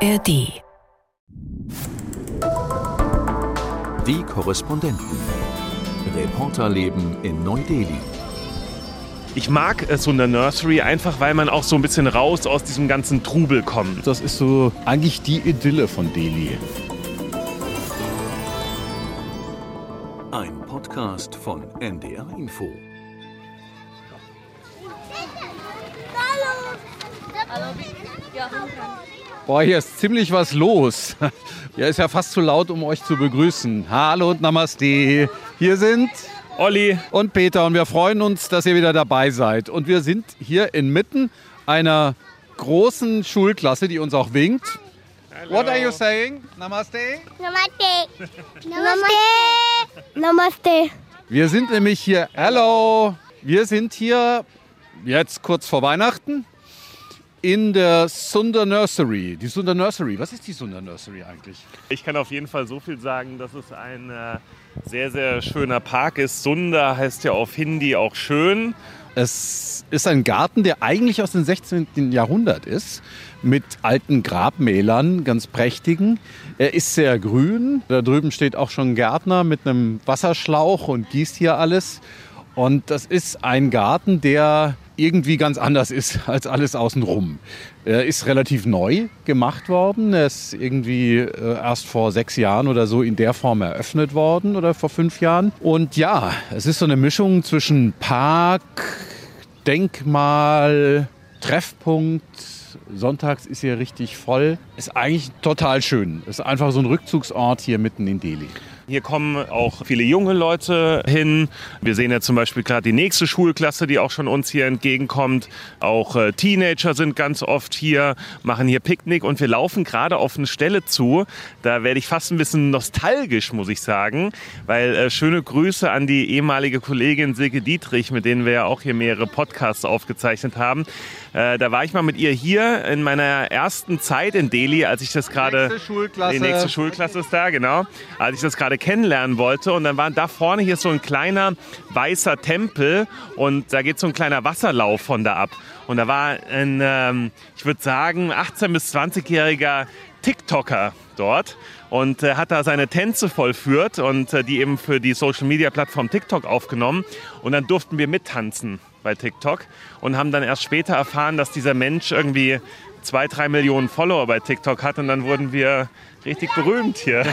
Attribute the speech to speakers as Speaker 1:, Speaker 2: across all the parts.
Speaker 1: ARD.
Speaker 2: Die Korrespondenten. Reporterleben in Neu-Delhi.
Speaker 3: Ich mag es so in der Nursery einfach, weil man auch so ein bisschen raus aus diesem ganzen Trubel kommt.
Speaker 4: Das ist so eigentlich die Idylle von Delhi.
Speaker 2: Ein Podcast von NDR Info.
Speaker 4: Boah, hier ist ziemlich was los. Hier ist ja fast zu laut, um euch zu begrüßen. Hallo und Namaste. Hier sind
Speaker 3: Olli,
Speaker 4: und Peter und wir freuen uns, dass ihr wieder dabei seid. Und wir sind hier inmitten einer großen Schulklasse, die uns auch winkt. What are you saying? Namaste.
Speaker 5: Namaste. Namaste. Namaste.
Speaker 4: Wir sind nämlich hier, hello, wir sind hier jetzt kurz vor Weihnachten in der Sunda Nursery. Die Sunda Nursery, was ist die Sunda Nursery eigentlich?
Speaker 3: ich kann auf jeden Fall so viel sagen, dass es ein äh, sehr, sehr schöner Park ist. Sunda heißt ja auf Hindi auch schön.
Speaker 4: Es ist ein Garten, der eigentlich aus dem 16. Jahrhundert ist, mit alten Grabmälern, ganz prächtigen. Er ist sehr grün. Da drüben steht auch schon ein Gärtner mit einem Wasserschlauch und gießt hier alles. Und das ist ein Garten, der irgendwie ganz anders ist als alles außenrum. Er ist relativ neu gemacht worden. Er ist irgendwie äh, erst vor sechs Jahren oder so in der Form eröffnet worden oder vor fünf Jahren. Und ja, es ist so eine Mischung zwischen Park, Denkmal, Treffpunkt. Sonntags ist hier richtig voll. Ist eigentlich total schön. Ist einfach so ein Rückzugsort hier mitten in Delhi.
Speaker 3: Hier kommen auch viele junge Leute hin. Wir sehen ja zum Beispiel gerade die nächste Schulklasse, die auch schon uns hier entgegenkommt. Auch äh, Teenager sind ganz oft hier, machen hier Picknick und wir laufen gerade auf eine Stelle zu. Da werde ich fast ein bisschen nostalgisch, muss ich sagen, weil äh, schöne Grüße an die ehemalige Kollegin Silke Dietrich, mit denen wir ja auch hier mehrere Podcasts aufgezeichnet haben. Äh, da war ich mal mit ihr hier in meiner ersten Zeit in Delhi, als ich das gerade
Speaker 4: Nächste Schulklasse.
Speaker 3: die nächste Schulklasse ist da, genau. Als ich das gerade kennenlernen wollte. Und dann war da vorne hier so ein kleiner weißer Tempel und da geht so ein kleiner Wasserlauf von da ab. Und da war ein, ähm, ich würde sagen, 18- bis 20-jähriger TikToker dort und äh, hat da seine Tänze vollführt und äh, die eben für die Social-Media-Plattform TikTok aufgenommen. Und dann durften wir mittanzen bei TikTok und haben dann erst später erfahren, dass dieser Mensch irgendwie zwei, drei Millionen Follower bei TikTok hat und dann wurden wir richtig berühmt hier.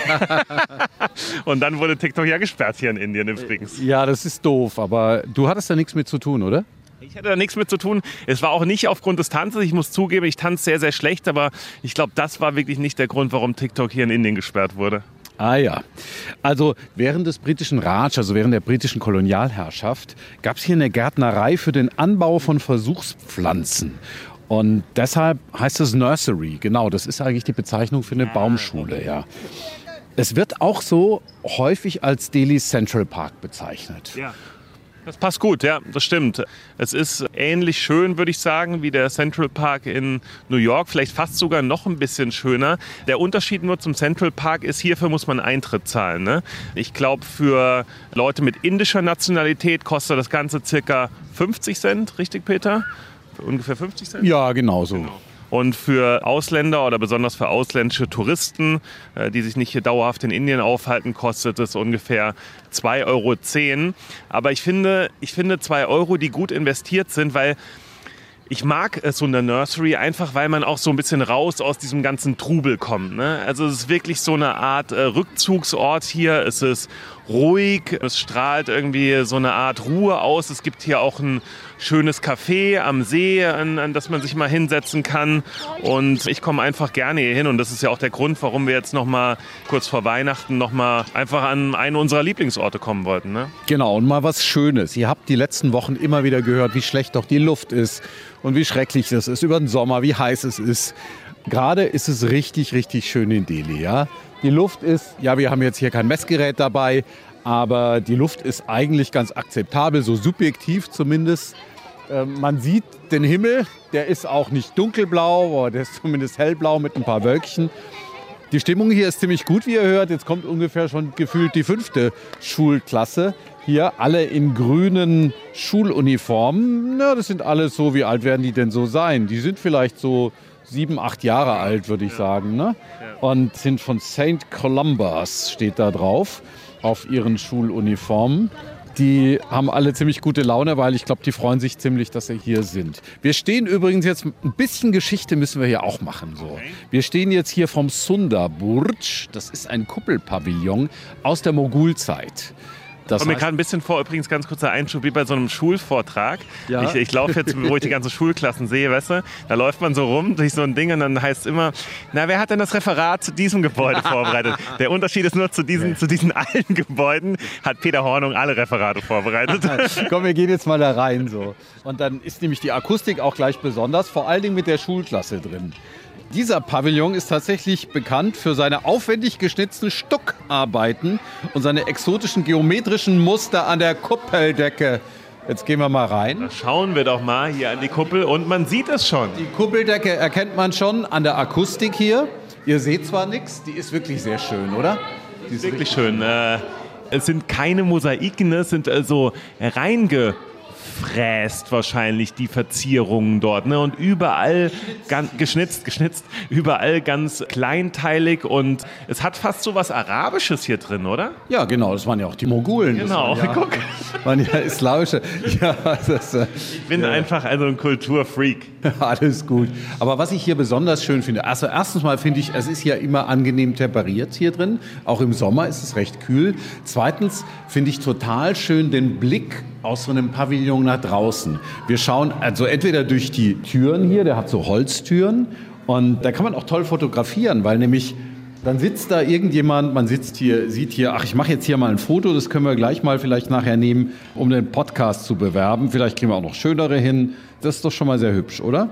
Speaker 3: und dann wurde TikTok ja gesperrt hier in Indien übrigens.
Speaker 4: Ja, das ist doof, aber du hattest da nichts mit zu tun, oder?
Speaker 3: Ich hatte da nichts mit zu tun. Es war auch nicht aufgrund des Tanzes. Ich muss zugeben, ich tanze sehr, sehr schlecht, aber ich glaube, das war wirklich nicht der Grund, warum TikTok hier in Indien gesperrt wurde.
Speaker 4: Ah ja. Also während des britischen Raj, also während der britischen Kolonialherrschaft, gab es hier eine Gärtnerei für den Anbau von Versuchspflanzen. Und deshalb heißt es Nursery. Genau, das ist eigentlich die Bezeichnung für eine Baumschule, ja. Es wird auch so häufig als Delhi Central Park bezeichnet.
Speaker 3: Ja. Das passt gut, ja, das stimmt. Es ist ähnlich schön, würde ich sagen, wie der Central Park in New York, vielleicht fast sogar noch ein bisschen schöner. Der Unterschied nur zum Central Park ist, hierfür muss man Eintritt zahlen. Ne? Ich glaube, für Leute mit indischer Nationalität kostet das Ganze circa 50 Cent, richtig, Peter? Für ungefähr 50 Cent?
Speaker 4: Ja, genau so.
Speaker 3: Und für Ausländer oder besonders für ausländische Touristen, äh, die sich nicht hier dauerhaft in Indien aufhalten, kostet es ungefähr 2,10 Euro. Aber ich finde, ich finde 2 Euro, die gut investiert sind, weil ich mag es so in der Nursery einfach, weil man auch so ein bisschen raus aus diesem ganzen Trubel kommt. Ne? Also es ist wirklich so eine Art äh, Rückzugsort hier. Es ist ruhig, es strahlt irgendwie so eine Art Ruhe aus. Es gibt hier auch ein schönes Café am See, an, an das man sich mal hinsetzen kann. Und ich komme einfach gerne hier hin. Und das ist ja auch der Grund, warum wir jetzt noch mal kurz vor Weihnachten noch mal einfach an einen unserer Lieblingsorte kommen wollten. Ne?
Speaker 4: Genau, und mal was Schönes. Ihr habt die letzten Wochen immer wieder gehört, wie schlecht doch die Luft ist und wie schrecklich das ist über den Sommer, wie heiß es ist. Gerade ist es richtig, richtig schön in Delhi. Ja? Die Luft ist, ja, wir haben jetzt hier kein Messgerät dabei, aber die Luft ist eigentlich ganz akzeptabel, so subjektiv zumindest. Ähm, man sieht den Himmel, der ist auch nicht dunkelblau, aber der ist zumindest hellblau mit ein paar Wölkchen. Die Stimmung hier ist ziemlich gut, wie ihr hört. Jetzt kommt ungefähr schon gefühlt die fünfte Schulklasse. Hier alle in grünen Schuluniformen. Na, das sind alles so, wie alt werden die denn so sein? Die sind vielleicht so sieben, acht Jahre alt, würde ich sagen. Ne? Und sind von St. Columbus, steht da drauf, auf ihren Schuluniformen. Die haben alle ziemlich gute Laune, weil ich glaube, die freuen sich ziemlich, dass sie hier sind. Wir stehen übrigens jetzt, ein bisschen Geschichte müssen wir hier auch machen. So. Wir stehen jetzt hier vom Sunda Burj. Das ist ein Kuppelpavillon aus der Mogulzeit. Das
Speaker 3: Kommt mir gerade ein bisschen vor, übrigens ganz kurzer Einschub, wie bei so einem Schulvortrag.
Speaker 4: Ja.
Speaker 3: Ich, ich laufe jetzt, wo ich die ganzen Schulklassen sehe, weißt du, da läuft man so rum durch so ein Ding und dann heißt es immer, na, wer hat denn das Referat zu diesem Gebäude vorbereitet? Der Unterschied ist nur, zu diesen, zu diesen alten Gebäuden hat Peter Hornung alle Referate vorbereitet.
Speaker 4: Komm, wir gehen jetzt mal da rein so. Und dann ist nämlich die Akustik auch gleich besonders, vor allen Dingen mit der Schulklasse drin. Dieser Pavillon ist tatsächlich bekannt für seine aufwendig geschnitzten Stuckarbeiten und seine exotischen geometrischen Muster an der Kuppeldecke. Jetzt gehen wir mal rein.
Speaker 3: Schauen wir doch mal hier an die Kuppel und man sieht es schon.
Speaker 4: Die Kuppeldecke erkennt man schon an der Akustik hier. Ihr seht zwar nichts, die ist wirklich sehr schön, oder? Die ist
Speaker 3: Wirklich schön. Äh, es sind keine Mosaiken, es sind also reingefräst wahrscheinlich die Verzierungen dort. Ne? Und überall ganz, geschnitzt, geschnitzt, überall ganz kleinteilig und es hat fast so was Arabisches hier drin, oder?
Speaker 4: Ja, genau, das waren ja auch die Mogulen.
Speaker 3: Genau,
Speaker 4: waren ja,
Speaker 3: guck.
Speaker 4: waren ja islamische. Ja, das, äh,
Speaker 3: Ich bin einfach also ein Kulturfreak.
Speaker 4: Alles gut. Aber was ich hier besonders schön finde, also erstens mal finde ich, es ist ja immer angenehm temperiert hier drin. Auch im Sommer ist es recht kühl. Zweitens finde ich total schön den Blick aus so einem Pavillon nach draußen. Wir schauen also entweder durch die Türen hier, der hat so Holztüren und da kann man auch toll fotografieren, weil nämlich dann sitzt da irgendjemand, man sitzt hier, sieht hier, ach, ich mache jetzt hier mal ein Foto, das können wir gleich mal vielleicht nachher nehmen, um den Podcast zu bewerben. Vielleicht kriegen wir auch noch schönere hin. Das ist doch schon mal sehr hübsch, oder?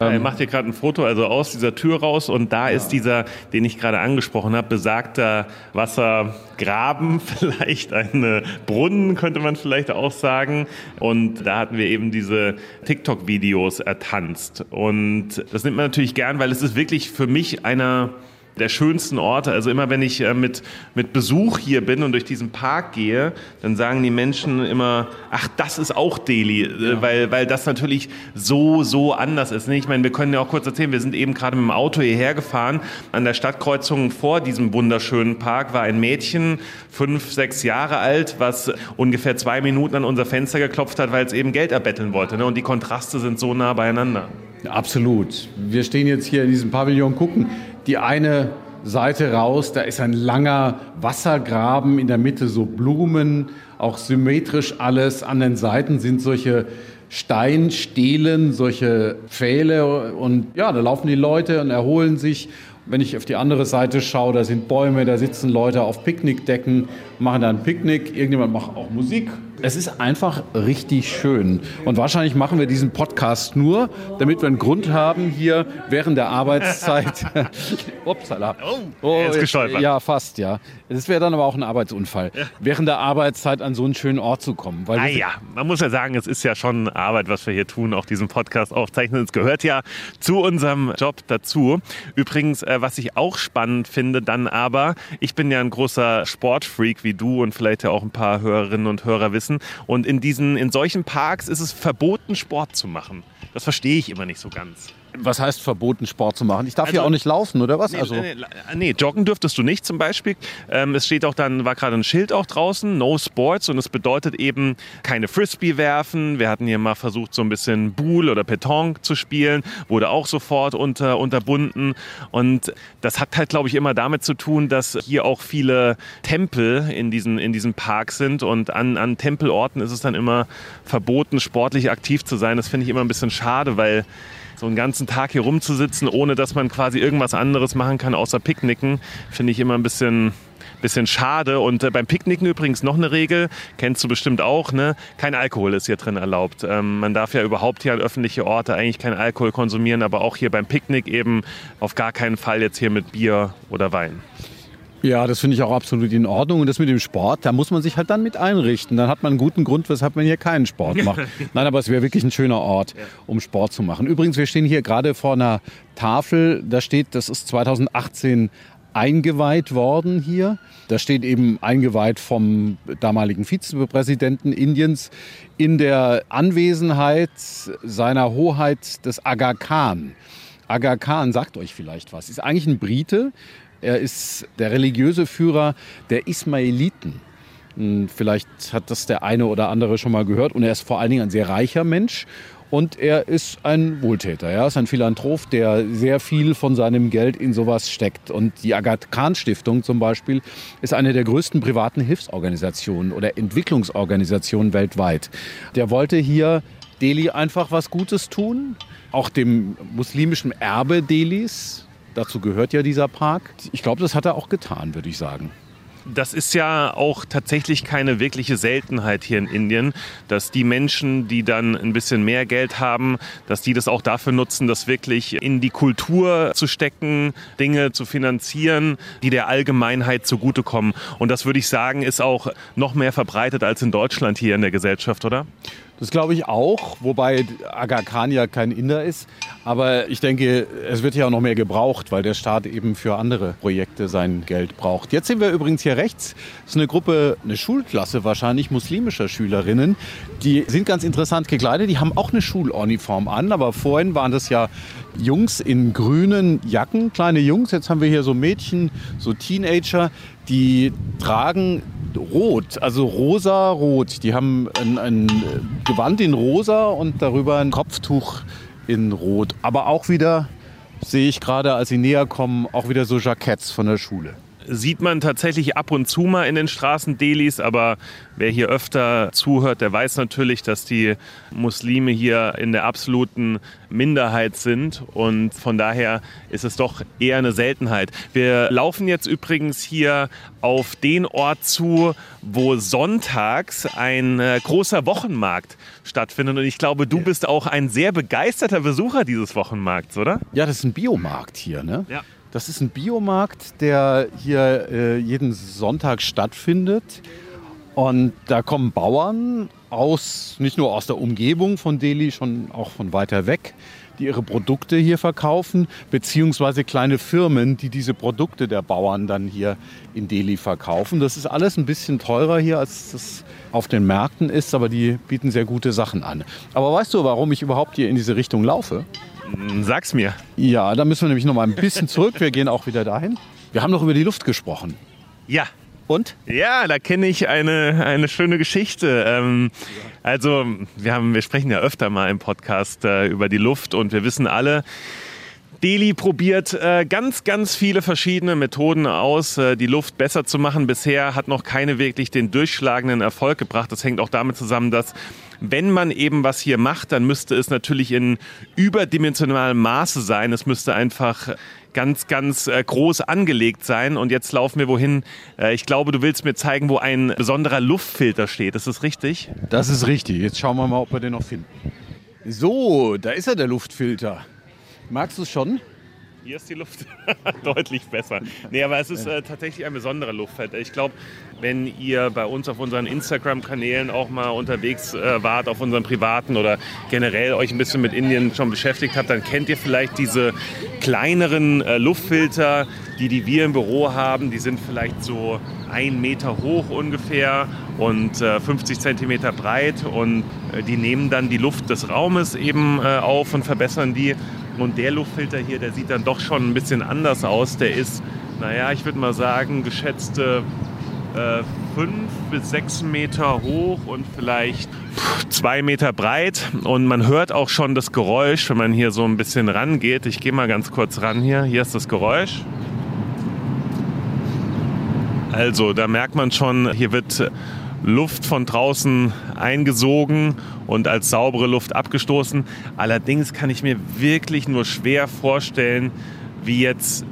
Speaker 3: Er macht hier gerade ein Foto, also aus dieser Tür raus und da ist dieser, den ich gerade angesprochen habe, besagter Wassergraben, vielleicht ein äh, Brunnen, könnte man vielleicht auch sagen. Und da hatten wir eben diese TikTok-Videos ertanzt. Und das nimmt man natürlich gern, weil es ist wirklich für mich einer der schönsten Orte. Also immer wenn ich äh, mit, mit Besuch hier bin und durch diesen Park gehe, dann sagen die Menschen immer, ach, das ist auch Delhi, äh, weil, weil das natürlich so, so anders ist. Ich meine, wir können ja auch kurz erzählen, wir sind eben gerade mit dem Auto hierher gefahren. An der Stadtkreuzung vor diesem wunderschönen Park war ein Mädchen, fünf, sechs Jahre alt, was ungefähr zwei Minuten an unser Fenster geklopft hat, weil es eben Geld erbetteln wollte. Ne? Und die Kontraste sind so nah beieinander.
Speaker 4: Ja, Absolut. Wir stehen jetzt hier in diesem Pavillon, gucken die eine Seite raus, da ist ein langer Wassergraben, in der Mitte so Blumen, auch symmetrisch alles. An den Seiten sind solche Steinstelen, solche Pfähle und ja, da laufen die Leute und erholen sich. Wenn ich auf die andere Seite schaue, da sind Bäume, da sitzen Leute auf Picknickdecken, machen da ein Picknick, irgendjemand macht auch Musik. Es ist einfach richtig schön. Und wahrscheinlich machen wir diesen Podcast nur, damit wir einen Grund haben, hier während der Arbeitszeit. Upsala. Oh,
Speaker 3: er ist gestolpert.
Speaker 4: Ja, fast, ja. Das wäre dann aber auch ein Arbeitsunfall, während der Arbeitszeit an so einen schönen Ort zu kommen. Weil
Speaker 3: Ah ja, man muss ja sagen, es ist ja schon Arbeit, was wir hier tun, auch diesen Podcast aufzeichnen. Es gehört ja zu unserem Job dazu. Übrigens, äh, was ich auch spannend finde, dann aber, ich bin ja ein großer Sportfreak wie du und vielleicht ja auch ein paar Hörerinnen und Hörer wissen. Und in diesen, in solchen Parks ist es verboten, Sport zu machen. Das verstehe ich immer nicht so ganz.
Speaker 4: Was heißt verboten, Sport zu machen? Ich darf hier
Speaker 3: Also-
Speaker 4: auch nicht laufen, oder was?
Speaker 3: Nee,
Speaker 4: also,
Speaker 3: nee, nee, joggen dürftest du nicht zum Beispiel. Ähm, es steht auch dann, war gerade ein Schild auch draußen, No Sports und es bedeutet eben keine Frisbee werfen. Wir hatten hier mal versucht, so ein bisschen Boule oder Petanque zu spielen, wurde auch sofort unter, unterbunden. Und das hat halt, glaube ich, immer damit zu tun, dass hier auch viele Tempel in diesen, in diesem Park sind und an, an Tempelorten ist es dann immer verboten, sportlich aktiv zu sein. Das finde ich immer ein bisschen schade, weil so einen ganzen Tag hier rumzusitzen, ohne dass man quasi irgendwas anderes machen kann, außer Picknicken, finde ich immer ein bisschen, bisschen schade. Und äh, beim Picknicken übrigens noch eine Regel, kennst du bestimmt auch, ne? Kein Alkohol ist hier drin erlaubt. Ähm, man darf ja überhaupt hier an öffentliche Orte eigentlich keinen Alkohol konsumieren, aber auch hier beim Picknick eben auf gar keinen Fall jetzt hier mit Bier oder Wein.
Speaker 4: Ja, das finde ich auch absolut in Ordnung. Und das mit dem Sport, da muss man sich halt dann mit einrichten. Dann hat man einen guten Grund, weshalb man hier keinen Sport macht. Nein, aber es wäre wirklich ein schöner Ort, um Sport zu machen. Übrigens, wir stehen hier gerade vor einer Tafel. Da steht, das ist 2018 eingeweiht worden hier. Da steht eben eingeweiht vom damaligen Vizepräsidenten Indiens in der Anwesenheit seiner Hoheit des Aga Khan. Aga Khan sagt euch vielleicht was. Ist eigentlich ein Brite. Er ist der religiöse Führer der Ismailiten. Hm, Vielleicht hat das der eine oder andere schon mal gehört. Und er ist vor allen Dingen ein sehr reicher Mensch. Und er ist ein Wohltäter. Er ist ein Philanthrop, der sehr viel von seinem Geld in sowas steckt. Und die Agat Khan Stiftung zum Beispiel ist eine der größten privaten Hilfsorganisationen oder Entwicklungsorganisationen weltweit. Der wollte hier Delhi einfach was Gutes tun, auch dem muslimischen Erbe Delis. Dazu gehört ja dieser Park. Ich glaube, das hat er auch getan, würde ich sagen.
Speaker 3: Das ist ja auch tatsächlich keine wirkliche Seltenheit hier in Indien, dass die Menschen, die dann ein bisschen mehr Geld haben, dass die das auch dafür nutzen, das wirklich in die Kultur zu stecken, Dinge zu finanzieren, die der Allgemeinheit zugutekommen. Und das würde ich sagen, ist auch noch mehr verbreitet als in Deutschland hier in der Gesellschaft, oder?
Speaker 4: Das glaube ich auch, wobei Aga Khan ja kein Inder ist. Aber ich denke, es wird ja auch noch mehr gebraucht, weil der Staat eben für andere Projekte sein Geld braucht. Jetzt sehen wir übrigens hier rechts, das ist eine Gruppe, eine Schulklasse wahrscheinlich muslimischer Schülerinnen. Die sind ganz interessant gekleidet, die haben auch eine Schuluniform an, aber vorhin waren das ja Jungs in grünen Jacken, kleine Jungs. Jetzt haben wir hier so Mädchen, so Teenager, die tragen rot, also rosa-rot. Die haben ein, ein Gewand in rosa und darüber ein Kopftuch in rot. Aber auch wieder, sehe ich gerade, als sie näher kommen, auch wieder so Jacketts von der Schule.
Speaker 3: Sieht man tatsächlich ab und zu mal in den Straßen Delis, aber wer hier öfter zuhört, der weiß natürlich, dass die Muslime hier in der absoluten Minderheit sind und von daher ist es doch eher eine Seltenheit. Wir laufen jetzt übrigens hier auf den Ort zu, wo sonntags ein äh, großer Wochenmarkt stattfindet und ich glaube, du bist auch ein sehr begeisterter Besucher dieses Wochenmarkts, oder?
Speaker 4: Ja, das ist ein Biomarkt hier, ne?
Speaker 3: Ja.
Speaker 4: Das ist ein Biomarkt, der hier äh, jeden Sonntag stattfindet. Und da kommen Bauern aus, nicht nur aus der Umgebung von Delhi, schon auch von weiter weg, die ihre Produkte hier verkaufen, beziehungsweise kleine Firmen, die diese Produkte der Bauern dann hier in Delhi verkaufen. Das ist alles ein bisschen teurer hier, als das auf den Märkten ist, aber die bieten sehr gute Sachen an. Aber weißt du, warum ich überhaupt hier in diese Richtung laufe?
Speaker 3: Sag's mir.
Speaker 4: Ja, da müssen wir nämlich noch mal ein bisschen zurück. Wir gehen auch wieder dahin. Wir haben noch über die Luft gesprochen.
Speaker 3: Ja,
Speaker 4: Und?
Speaker 3: Ja, da kenne ich eine, eine schöne Geschichte. Ähm, also, wir, haben, wir sprechen ja öfter mal im Podcast äh, über die Luft und wir wissen alle, Delhi probiert äh, ganz, ganz viele verschiedene Methoden aus, äh, die Luft besser zu machen. Bisher hat noch keine wirklich den durchschlagenden Erfolg gebracht. Das hängt auch damit zusammen, dass wenn man eben was hier macht, dann müsste es natürlich in überdimensionalem Maße sein. Es müsste einfach ganz, ganz äh, groß angelegt sein. Und jetzt laufen wir wohin. Äh, ich glaube, du willst mir zeigen, wo ein besonderer Luftfilter steht. Ist das richtig?
Speaker 4: Das ist richtig. Jetzt schauen wir mal, ob wir den noch finden. So, da ist er, der Luftfilter. Magst du es schon?
Speaker 3: Hier ist die Luft deutlich besser. Nee, aber es ist äh, tatsächlich ein besonderer Luftfilter. Ich glaube, wenn ihr bei uns auf unseren Instagram-Kanälen auch mal unterwegs äh, wart, auf unseren privaten oder generell euch ein bisschen mit Indien schon beschäftigt habt, dann kennt ihr vielleicht diese kleineren äh, Luftfilter, die, die wir im Büro haben. Die sind vielleicht so ein Meter hoch ungefähr und äh, 50 Zentimeter breit und äh, die nehmen dann die Luft des Raumes eben äh, auf und verbessern die. Und der Luftfilter hier, der sieht dann doch schon ein bisschen anders aus. Der ist, naja, ich würde mal sagen, geschätzte äh, fünf bis sechs Meter hoch und vielleicht zwei Meter breit. Und man hört auch schon das Geräusch, wenn man hier so ein bisschen rangeht. Ich gehe mal ganz kurz ran hier. Hier ist das Geräusch. Also, da merkt man schon, hier wird Luft von draußen eingesogen und als saubere Luft abgestoßen. Allerdings kann ich mir wirklich nur schwer vorstellen, wie jetzt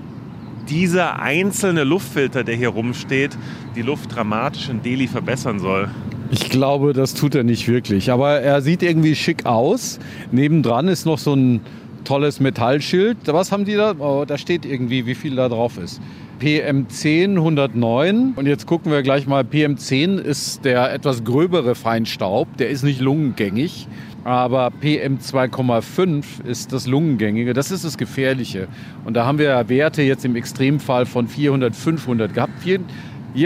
Speaker 3: dieser einzelne Luftfilter, der hier rumsteht, die Luft dramatisch in Delhi verbessern soll.
Speaker 4: Ich glaube, das tut er nicht wirklich. Aber er sieht irgendwie schick aus. Nebendran ist noch so ein tolles Metallschild. Was haben die da? Oh, da steht irgendwie, wie viel da drauf ist. PM10 109. Und jetzt gucken wir gleich mal. PM10 ist der etwas gröbere Feinstaub. Der ist nicht lungengängig. Aber PM2,5 ist das Lungengängige. Das ist das Gefährliche. Und da haben wir Werte jetzt im Extremfall von 400, 500 gehabt. Hier,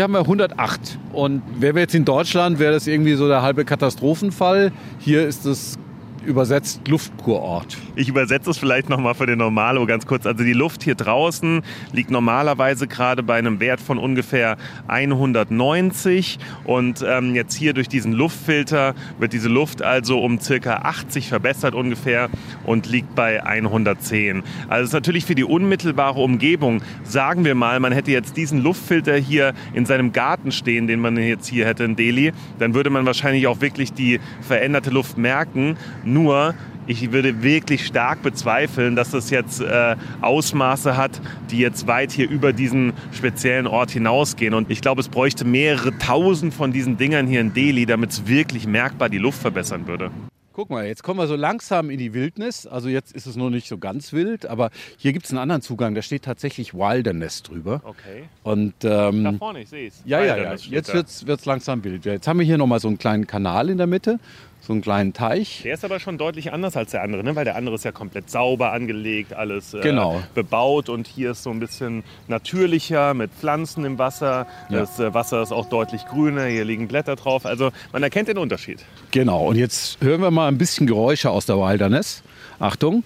Speaker 4: haben wir 108. Und wäre wir jetzt in Deutschland, wäre das irgendwie so der halbe Katastrophenfall. Hier ist es übersetzt Luftkurort.
Speaker 3: Ich übersetze es vielleicht nochmal für den Normalo ganz kurz. Also die Luft hier draußen liegt normalerweise gerade bei einem Wert von ungefähr 190 und ähm, jetzt hier durch diesen Luftfilter wird diese Luft also um circa 80 verbessert ungefähr und liegt bei 110. Also ist natürlich für die unmittelbare Umgebung, sagen wir mal, man hätte jetzt diesen Luftfilter hier in seinem Garten stehen, den man jetzt hier hätte in Delhi, dann würde man wahrscheinlich auch wirklich die veränderte Luft merken. Nur ich würde wirklich stark bezweifeln, dass das jetzt äh, Ausmaße hat, die jetzt weit hier über diesen speziellen Ort hinausgehen. Und ich glaube, es bräuchte mehrere tausend von diesen Dingern hier in Delhi, damit es wirklich merkbar die Luft verbessern würde.
Speaker 4: Guck mal, jetzt kommen wir so langsam in die Wildnis. Also jetzt ist es noch nicht so ganz wild, aber hier gibt es einen anderen Zugang. Da steht tatsächlich Wilderness drüber.
Speaker 3: Okay.
Speaker 4: Und ähm,
Speaker 3: Da vorne, ich sehe es.
Speaker 4: ja, ja, ja. Jetzt wird es langsam wild. Jetzt haben wir hier nochmal so einen kleinen Kanal in der Mitte, so einen kleinen Teich.
Speaker 3: Der ist aber schon deutlich anders als der andere, ne? weil der andere ist ja komplett sauber angelegt, alles äh,
Speaker 4: Genau.
Speaker 3: bebaut und hier ist so ein bisschen natürlicher mit Pflanzen im Wasser.
Speaker 4: Ja.
Speaker 3: Das äh, Wasser ist auch deutlich grüner, hier liegen Blätter drauf. Also man erkennt den Unterschied.
Speaker 4: Genau. Und jetzt hören wir mal ein bisschen Geräusche aus der Wilderness. Achtung.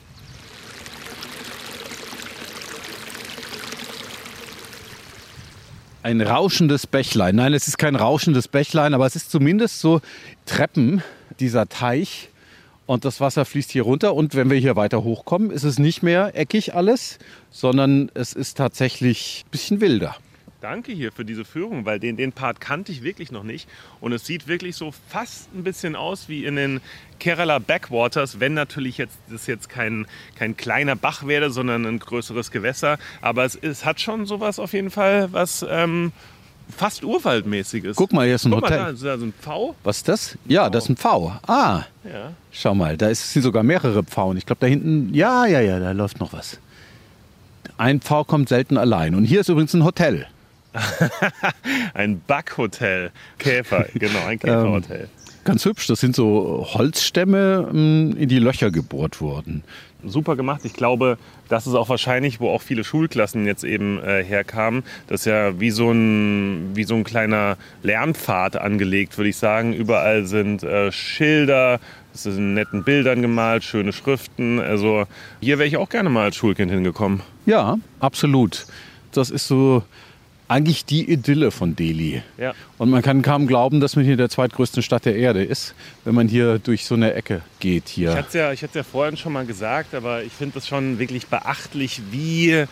Speaker 4: Ein rauschendes Bächlein. Nein, es ist kein rauschendes Bächlein, aber es ist zumindest so Treppen, dieser Teich. Und das Wasser fließt hier runter. Und wenn wir hier weiter hochkommen, ist es nicht mehr eckig alles, sondern es ist tatsächlich ein bisschen wilder.
Speaker 3: Danke hier für diese Führung, weil den, den Part kannte ich wirklich noch nicht. Und es sieht wirklich so fast ein bisschen aus wie in den Kerala Backwaters, wenn natürlich jetzt das jetzt kein, kein kleiner Bach wäre, sondern ein größeres Gewässer. Aber es, es hat schon sowas auf jeden Fall, was ähm, fast urwaldmäßiges.
Speaker 4: Guck mal, hier ist ein
Speaker 3: Guck mal,
Speaker 4: Hotel.
Speaker 3: da ist da so ein Pfau.
Speaker 4: Was ist das? Ja, das ist ein Pfau. Ah,
Speaker 3: Ja.
Speaker 4: schau mal, da ist, sind sogar mehrere Pfauen. Ich glaube, da hinten, ja, ja, ja, da läuft noch was. Ein Pfau kommt selten allein. Und hier ist übrigens ein Hotel.
Speaker 3: Ein Backhotel. Käfer, genau,
Speaker 4: Ähm,
Speaker 3: ein Käferhotel.
Speaker 4: Ganz hübsch, das sind so Holzstämme mh, in die Löcher gebohrt worden.
Speaker 3: super gemacht. Ich glaube, das ist auch wahrscheinlich, wo auch viele Schulklassen jetzt eben äh, herkamen. Das ist ja wie so ein, wie so ein kleiner Lernpfad angelegt, würde ich sagen. Überall sind äh, Schilder, es sind netten Bildern gemalt, schöne Schriften. Also hier wäre ich auch gerne mal als Schulkind hingekommen.
Speaker 4: Ja, absolut. Das ist so eigentlich die Idylle von Delhi.
Speaker 3: Ja.
Speaker 4: Und man kann kaum glauben, dass man hier der zweitgrößten Stadt der Erde ist, wenn man hier durch so eine Ecke geht
Speaker 3: Ich
Speaker 4: hier.
Speaker 3: hatte es ja, ich hatte ja vorhin schon mal gesagt, aber ich finde das schon wirklich beachtlich, wie,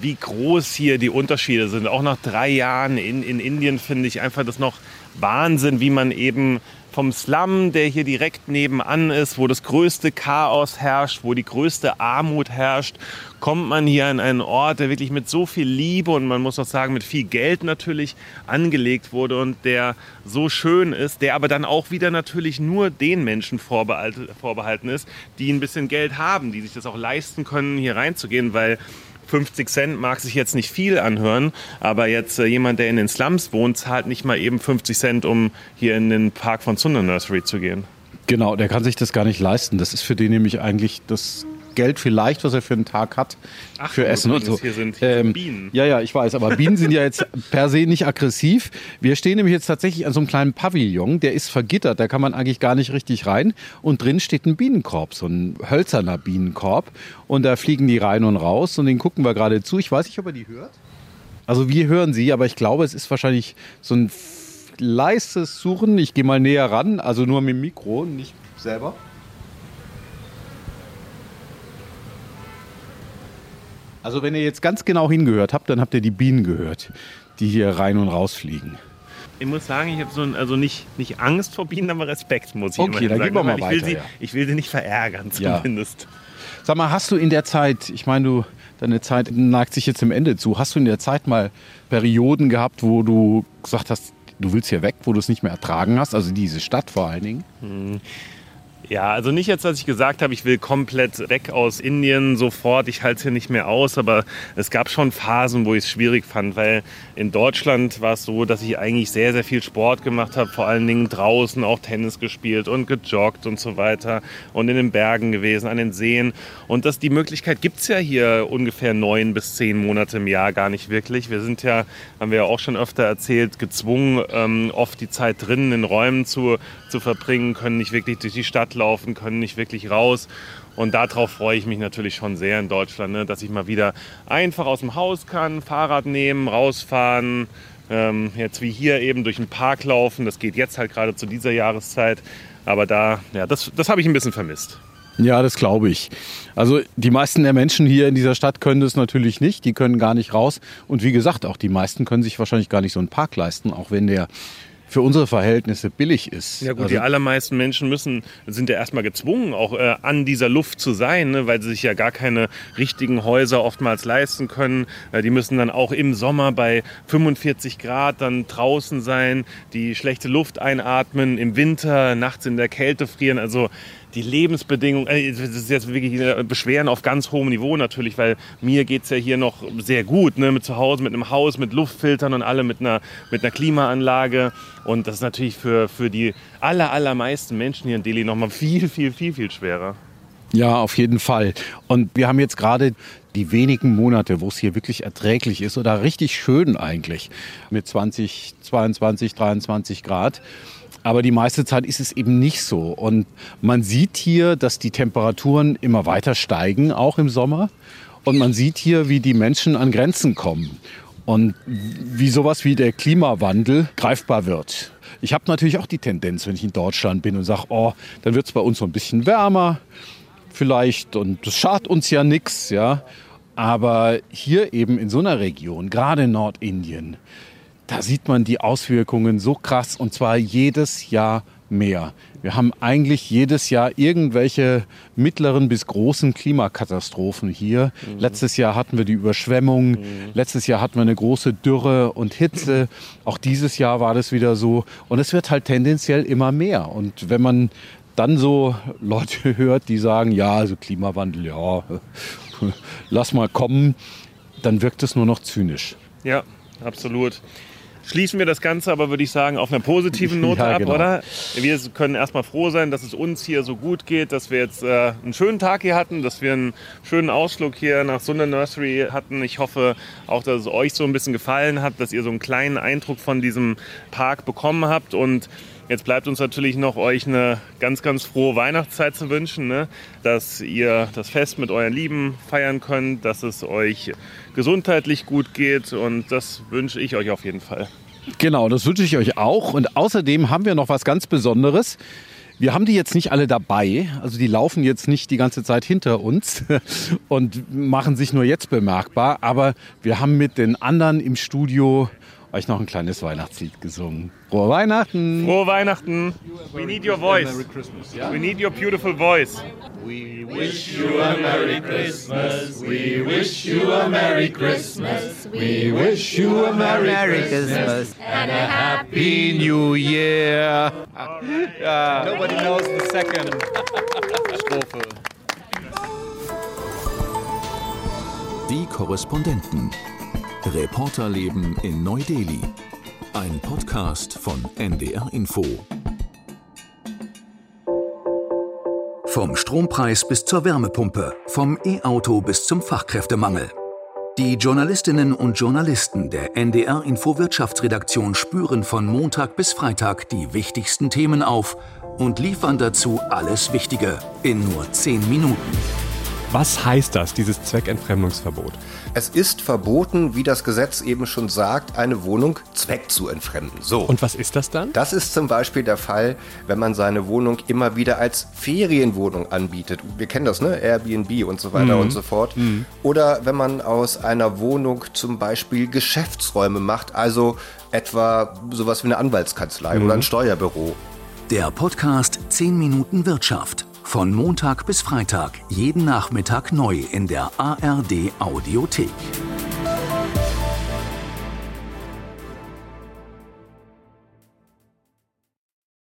Speaker 3: wie groß hier die Unterschiede sind. Auch nach drei Jahren in, in Indien finde ich einfach das noch Wahnsinn, wie man eben vom Slum, der hier direkt nebenan ist, wo das größte Chaos herrscht, wo die größte Armut herrscht, kommt man hier an einen Ort, der wirklich mit so viel Liebe und man muss auch sagen, mit viel Geld natürlich angelegt wurde und der so schön ist, der aber dann auch wieder natürlich nur den Menschen vorbehalten ist, die ein bisschen Geld haben, die sich das auch leisten können, hier reinzugehen, weil 50 Cent mag sich jetzt nicht viel anhören, aber jetzt äh, jemand, der in den Slums wohnt, zahlt nicht mal eben 50 Cent, um hier in den Park von Sunda Nursery zu gehen.
Speaker 4: Genau, der kann sich das gar nicht leisten. Das ist für den nämlich eigentlich das Geld vielleicht, was er für einen Tag hat,
Speaker 3: Ach,
Speaker 4: für Essen und so.
Speaker 3: hier sind- sind Bienen.
Speaker 4: Ja, ja, ich weiß, aber Bienen sind ja jetzt per se nicht aggressiv. Wir stehen nämlich jetzt tatsächlich an so einem kleinen Pavillon, der ist vergittert, da kann man eigentlich gar nicht richtig rein. Und drin steht ein Bienenkorb, so ein hölzerner Bienenkorb. Und da fliegen die rein und raus und den gucken wir gerade zu. Ich weiß nicht, ob er die hört. Also wir hören sie, aber ich glaube, es ist wahrscheinlich so ein leises Suchen. Ich gehe mal näher ran, also nur mit dem Mikro, nicht selber. Also wenn ihr jetzt ganz genau hingehört habt, dann habt ihr die Bienen gehört, die hier rein und raus fliegen.
Speaker 3: Ich muss sagen, ich habe so ein, also nicht, nicht Angst vor Bienen, aber Respekt, muss ich
Speaker 4: Okay, dann
Speaker 3: sagen.
Speaker 4: gehen wir mal
Speaker 3: ich will
Speaker 4: weiter,
Speaker 3: sie,
Speaker 4: ja.
Speaker 3: Ich will sie nicht verärgern,
Speaker 4: Ja.
Speaker 3: zumindest.
Speaker 4: Sag mal, hast du in der Zeit, ich meine, du, deine Zeit neigt sich jetzt im Ende zu, hast du in der Zeit mal Perioden gehabt, wo du gesagt hast, du willst hier weg, wo du es nicht mehr ertragen hast, also diese Stadt vor allen Dingen?
Speaker 3: Ja, also nicht jetzt, dass ich gesagt habe, ich will komplett weg aus Indien sofort, ich halte es hier nicht mehr aus, aber es gab schon Phasen, wo ich es schwierig fand, weil in Deutschland war es so, dass ich eigentlich sehr, sehr viel Sport gemacht habe, vor allen Dingen draußen auch Tennis gespielt und gejoggt und so weiter und in den Bergen gewesen, an den Seen. Und das, die Möglichkeit gibt es ja hier ungefähr neun bis zehn Monate im Jahr gar nicht wirklich. Wir sind ja, haben wir ja auch schon öfter erzählt, gezwungen, ähm, oft die Zeit drinnen in Räumen zu, zu verbringen, können nicht wirklich durch die Stadt rauslaufen, können nicht wirklich raus. Und darauf freue ich mich natürlich schon sehr in Deutschland, ne? dass ich mal wieder einfach aus dem Haus kann, Fahrrad nehmen, rausfahren, ähm, jetzt wie hier eben durch den Park laufen. Das geht jetzt halt gerade zu dieser Jahreszeit. Aber da, ja, das, das habe ich ein bisschen vermisst.
Speaker 4: Ja, das glaube ich. Also die meisten der Menschen hier in dieser Stadt können das natürlich nicht. Die können gar nicht raus. Und wie gesagt, auch die meisten können sich wahrscheinlich gar nicht so einen Park leisten, auch wenn der für unsere Verhältnisse billig ist.
Speaker 3: Ja gut,
Speaker 4: also,
Speaker 3: die allermeisten Menschen müssen, sind ja erstmal gezwungen, auch äh, an dieser Luft zu sein, ne, weil sie sich ja gar keine richtigen Häuser oftmals leisten können. Äh, die müssen dann auch im Sommer bei 45 Grad dann draußen sein, die schlechte Luft einatmen, im Winter nachts in der Kälte frieren. Also die Lebensbedingungen, äh, das ist jetzt wirklich äh, Beschweren auf ganz hohem Niveau natürlich, weil mir geht es ja hier noch sehr gut, ne, mit zu Hause, mit einem Haus, mit Luftfiltern und alle mit einer, mit einer Klimaanlage. Und das ist natürlich für, für die aller, allermeisten Menschen hier in Delhi nochmal viel, viel, viel, viel schwerer.
Speaker 4: Ja, auf jeden Fall. Und wir haben jetzt gerade die wenigen Monate, wo es hier wirklich erträglich ist oder richtig schön eigentlich mit 20, 22, 23 Grad. Aber die meiste Zeit ist es eben nicht so. Und man sieht hier, dass die Temperaturen immer weiter steigen, auch im Sommer. Und man sieht hier, wie die Menschen an Grenzen kommen. Und wie sowas wie der Klimawandel greifbar wird. Ich habe natürlich auch die Tendenz, wenn ich in Deutschland bin und sage, oh, dann wird es bei uns so ein bisschen wärmer vielleicht und das schadet uns ja nichts, ja. Aber hier eben in so einer Region, gerade in Nordindien, da sieht man die Auswirkungen so krass und zwar jedes Jahr mehr. Wir haben eigentlich jedes Jahr irgendwelche mittleren bis großen Klimakatastrophen hier. Mhm. Letztes Jahr hatten wir die Überschwemmung, mhm. letztes Jahr hatten wir eine große Dürre und Hitze. Auch dieses Jahr war das wieder so. Und es wird halt tendenziell immer mehr. Und wenn man dann so Leute hört, die sagen, ja, also Klimawandel, ja, lass mal kommen, dann wirkt es nur noch zynisch.
Speaker 3: Ja, absolut. Schließen wir das Ganze aber, würde ich sagen, auf einer positiven Note ja, ab, genau. oder? Wir können erstmal froh sein, dass es uns hier so gut geht, dass wir jetzt äh, einen schönen Tag hier hatten, dass wir einen schönen Ausflug hier nach Sunder Nursery hatten. Ich hoffe auch, dass es euch so ein bisschen gefallen hat, dass ihr so einen kleinen Eindruck von diesem Park bekommen habt und Jetzt bleibt uns natürlich noch euch eine ganz, ganz frohe Weihnachtszeit zu wünschen, ne? dass ihr das Fest mit euren Lieben feiern könnt, dass es euch gesundheitlich gut geht und das wünsche ich euch auf jeden Fall.
Speaker 4: Genau, das wünsche ich euch auch. Und außerdem haben wir noch was ganz Besonderes. Wir haben die jetzt nicht alle dabei, also die laufen jetzt nicht die ganze Zeit hinter uns und machen sich nur jetzt bemerkbar, aber wir haben mit den anderen im Studio euch noch ein kleines Weihnachtslied gesungen. Frohe Weihnachten!
Speaker 3: Frohe Weihnachten! We need your voice. We need your beautiful voice.
Speaker 1: We wish you a Merry Christmas. We wish you a Merry Christmas. We wish you a Merry Christmas and a Happy New Year.
Speaker 4: Yeah. Nobody knows the second Strophe.
Speaker 2: Die Korrespondenten. Reporterleben in Neu-Delhi. Ein Podcast von NDR Info. Vom Strompreis bis zur Wärmepumpe, vom E-Auto bis zum Fachkräftemangel. Die Journalistinnen und Journalisten der NDR Info Wirtschaftsredaktion spüren von Montag bis Freitag die wichtigsten Themen auf und liefern dazu alles Wichtige in nur 10 Minuten.
Speaker 6: Was heißt das, dieses Zweckentfremdungsverbot?
Speaker 7: Es ist verboten, wie das Gesetz eben schon sagt, eine Wohnung Zweck zu entfremden. So.
Speaker 6: Und was ist das dann?
Speaker 7: Das ist zum Beispiel der Fall, wenn man seine Wohnung immer wieder als Ferienwohnung anbietet. Wir kennen das, ne? Airbnb und so weiter mhm. und so fort. Mhm. Oder wenn man aus einer Wohnung zum Beispiel Geschäftsräume macht, also etwa sowas wie eine Anwaltskanzlei mhm. oder ein Steuerbüro.
Speaker 2: Der Podcast 10 Minuten Wirtschaft von Montag bis Freitag, jeden Nachmittag neu in der ARD Audiothek.